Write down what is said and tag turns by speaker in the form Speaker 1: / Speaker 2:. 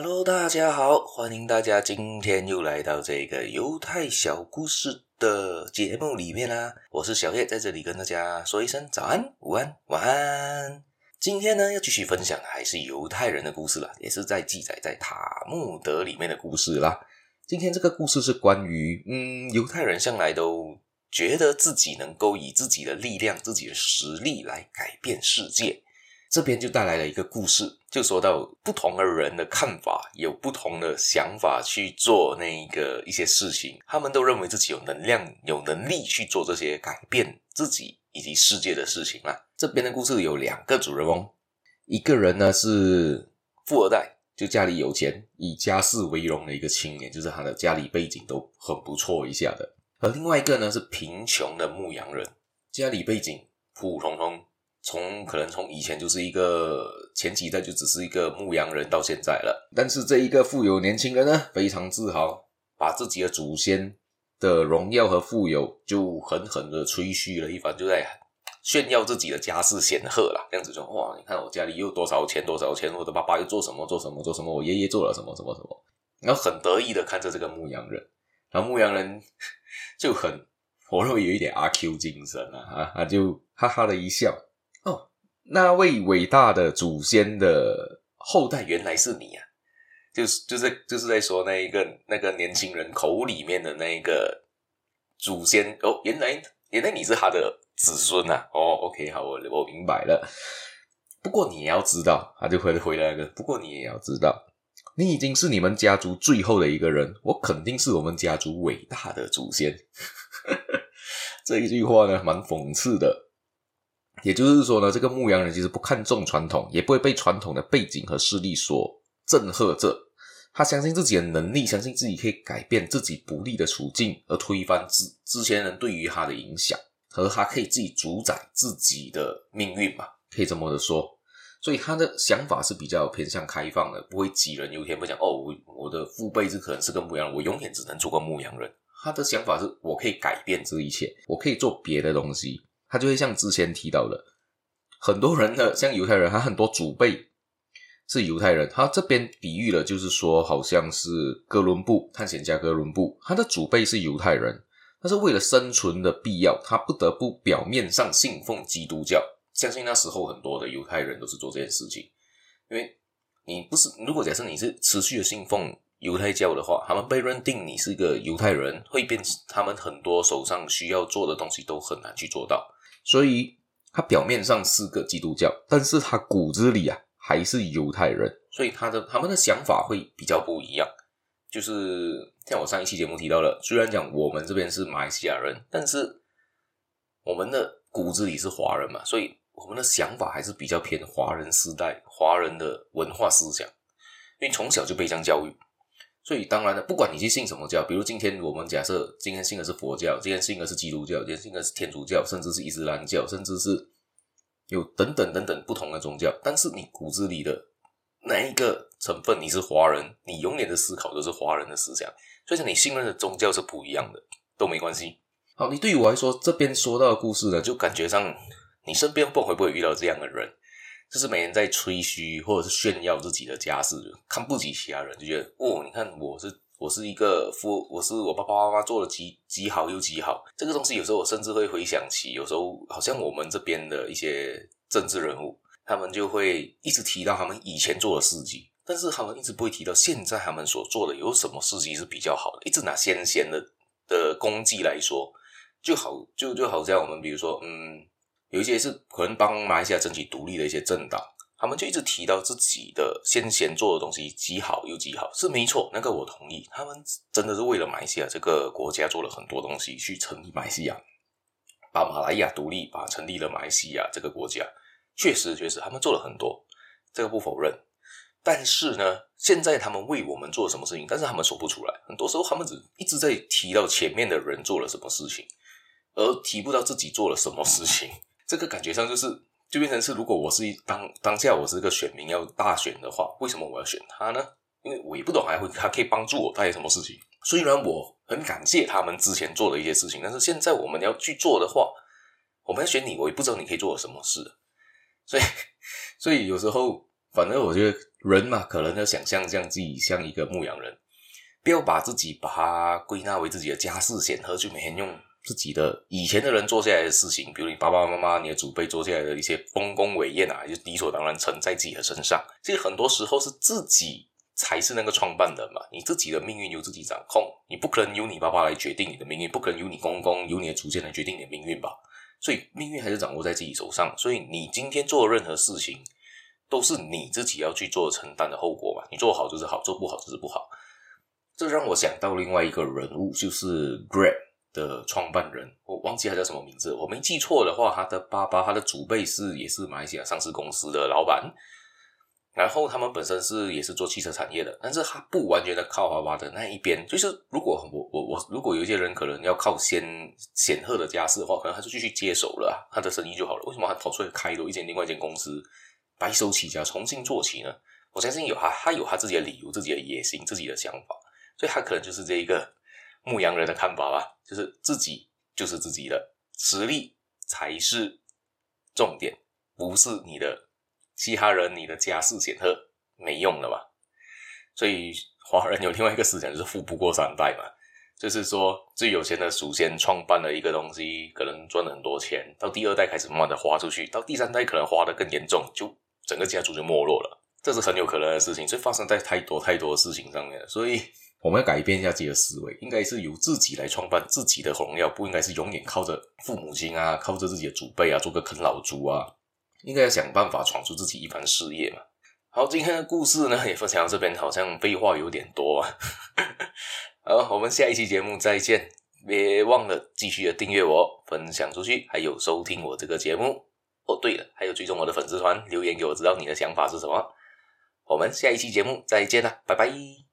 Speaker 1: Hello，大家好，欢迎大家今天又来到这个犹太小故事的节目里面啦。我是小叶，在这里跟大家说一声早安、午安、晚安。今天呢，要继续分享还是犹太人的故事啦，也是在记载在塔木德里面的故事啦。今天这个故事是关于，嗯，犹太人向来都觉得自己能够以自己的力量、自己的实力来改变世界。这边就带来了一个故事，就说到不同的人的看法，有不同的想法去做那个一些事情，他们都认为自己有能量、有能力去做这些改变自己以及世界的事情啦。这边的故事有两个主人翁，一个人呢是富二代，就家里有钱，以家世为荣的一个青年，就是他的家里背景都很不错一下的；而另外一个呢是贫穷的牧羊人，家里背景普普通通。从可能从以前就是一个前几代就只是一个牧羊人到现在了，但是这一个富有年轻人呢，非常自豪，把自己的祖先的荣耀和富有就狠狠的吹嘘了一番，就在炫耀自己的家世显赫啦。这样子说，哇，你看我家里又多少钱多少钱，我的爸爸又做什么做什么做什么，我爷爷做了什么什么什么，然后很得意的看着这个牧羊人，然后牧羊人就很，我认为有一点阿 Q 精神啊，啊，他就哈哈的一笑。那位伟大的祖先的后代原来是你啊！就是就是就是在说那一个那个年轻人口里面的那一个祖先哦，原来原来你是他的子孙呐、哦，OK，好，我我明白了。不过你也要知道，他就回回来了。不过你也要知道，你已经是你们家族最后的一个人，我肯定是我们家族伟大的祖先。这一句话呢，蛮讽刺的。也就是说呢，这个牧羊人其实不看重传统，也不会被传统的背景和势力所震慑着。他相信自己的能力，相信自己可以改变自己不利的处境，而推翻之之前人对于他的影响，和他可以自己主宰自己的命运嘛，可以这么的说。所以他的想法是比较偏向开放的，不会杞人忧天，不讲哦，我我的父辈是可能是个牧羊人，我永远只能做个牧羊人。他的想法是我可以改变这一切，我可以做别的东西。他就会像之前提到的，很多人的像犹太人，他很多祖辈是犹太人。他这边比喻了，就是说，好像是哥伦布探险家哥伦布，他的祖辈是犹太人，但是为了生存的必要，他不得不表面上信奉基督教。相信那时候很多的犹太人都是做这件事情，因为你不是，如果假设你是持续的信奉犹太教的话，他们被认定你是一个犹太人，会变他们很多手上需要做的东西都很难去做到。所以他表面上是个基督教，但是他骨子里啊还是犹太人，所以他的他们的想法会比较不一样。就是像我上一期节目提到了，虽然讲我们这边是马来西亚人，但是我们的骨子里是华人嘛，所以我们的想法还是比较偏华人时代华人的文化思想，因为从小就被这样教育。所以当然了，不管你去信什么教，比如今天我们假设今天信的是佛教，今天信的是基督教，今天信的是天主教，甚至是伊斯兰教，甚至是有等等等等不同的宗教，但是你骨子里的哪一个成分你是华人，你永远的思考都是华人的思想，所以你信任的宗教是不一样的，都没关系。好，你对于我来说，这边说到的故事呢，就感觉上你身边不会不会遇到这样的人。就是每天在吹嘘或者是炫耀自己的家世，看不起其他人，就觉得哦，你看我是我是一个富，我是我爸爸妈妈做的极极好又极好。这个东西有时候我甚至会回想起，有时候好像我们这边的一些政治人物，他们就会一直提到他们以前做的事迹，但是他们一直不会提到现在他们所做的有什么事迹是比较好的。一直拿先贤的的功绩来说，就好就就好像我们比如说嗯。有一些是可能帮马来西亚争取独立的一些政党，他们就一直提到自己的先贤做的东西极好又极好，是没错，那个我同意。他们真的是为了马来西亚这个国家做了很多东西，去成立马来西亚，把马来亚独立，把成立了马来西亚这个国家，确实确实他们做了很多，这个不否认。但是呢，现在他们为我们做了什么事情？但是他们说不出来，很多时候他们只一直在提到前面的人做了什么事情，而提不到自己做了什么事情。这个感觉上就是，就变成是，如果我是一当当下我是一个选民要大选的话，为什么我要选他呢？因为我也不懂还会他可以帮助我带来什么事情。虽然我很感谢他们之前做的一些事情，但是现在我们要去做的话，我们要选你，我也不知道你可以做什么事。所以，所以有时候，反正我觉得人嘛，可能要想象这样自己像一个牧羊人，不要把自己把它归纳为自己的家世显赫，就每天用自己的以前的人做下来的事情，比如你爸爸妈妈、你的祖辈做下来的一些丰功伟业啊，就理所当然承在自己的身上。其实很多时候是自己才是那个创办人嘛，你自己的命运由自己掌控，你不可能由你爸爸来决定你的命运，不可能由你公公、由你的祖先来决定你的命运吧？所以命运还是掌握在自己手上。所以你今天做的任何事情，都是你自己要去做承担的后果嘛。你做好就是好，做不好就是不好。这让我想到另外一个人物，就是 Grab 的创办人，我忘记他叫什么名字。我没记错的话，他的爸爸、他的祖辈是也是马来西亚上市公司的老板。然后他们本身是也是做汽车产业的，但是他不完全的靠爸爸的那一边。就是如果我我我如果有一些人可能要靠先显赫的家世的话，可能他就继续接手了他的生意就好了。为什么他跑出来开多一间另外一间公司，白手起家重新做起呢？我相信有他，他有他自己的理由、自己的野心、自己的想法，所以他可能就是这一个牧羊人的看法吧，就是自己就是自己的实力才是重点，不是你的。其他人，你的家世显赫没用了嘛？所以华人有另外一个思想，就是富不过三代嘛。就是说，最有钱的祖先创办了一个东西，可能赚了很多钱，到第二代开始慢慢的花出去，到第三代可能花的更严重，就整个家族就没落了。这是很有可能的事情，所以发生在太多太多事情上面。所以我们要改变一下自己的思维，应该是由自己来创办自己的荣耀，不应该是永远靠着父母亲啊，靠着自己的祖辈啊，做个啃老族啊。应该要想办法闯出自己一番事业嘛。好，今天的故事呢也分享到这边，好像废话有点多啊。好，我们下一期节目再见，别忘了继续的订阅我、分享出去，还有收听我这个节目。哦，对了，还有追踪我的粉丝团，留言给我知道你的想法是什么。我们下一期节目再见啦，拜拜。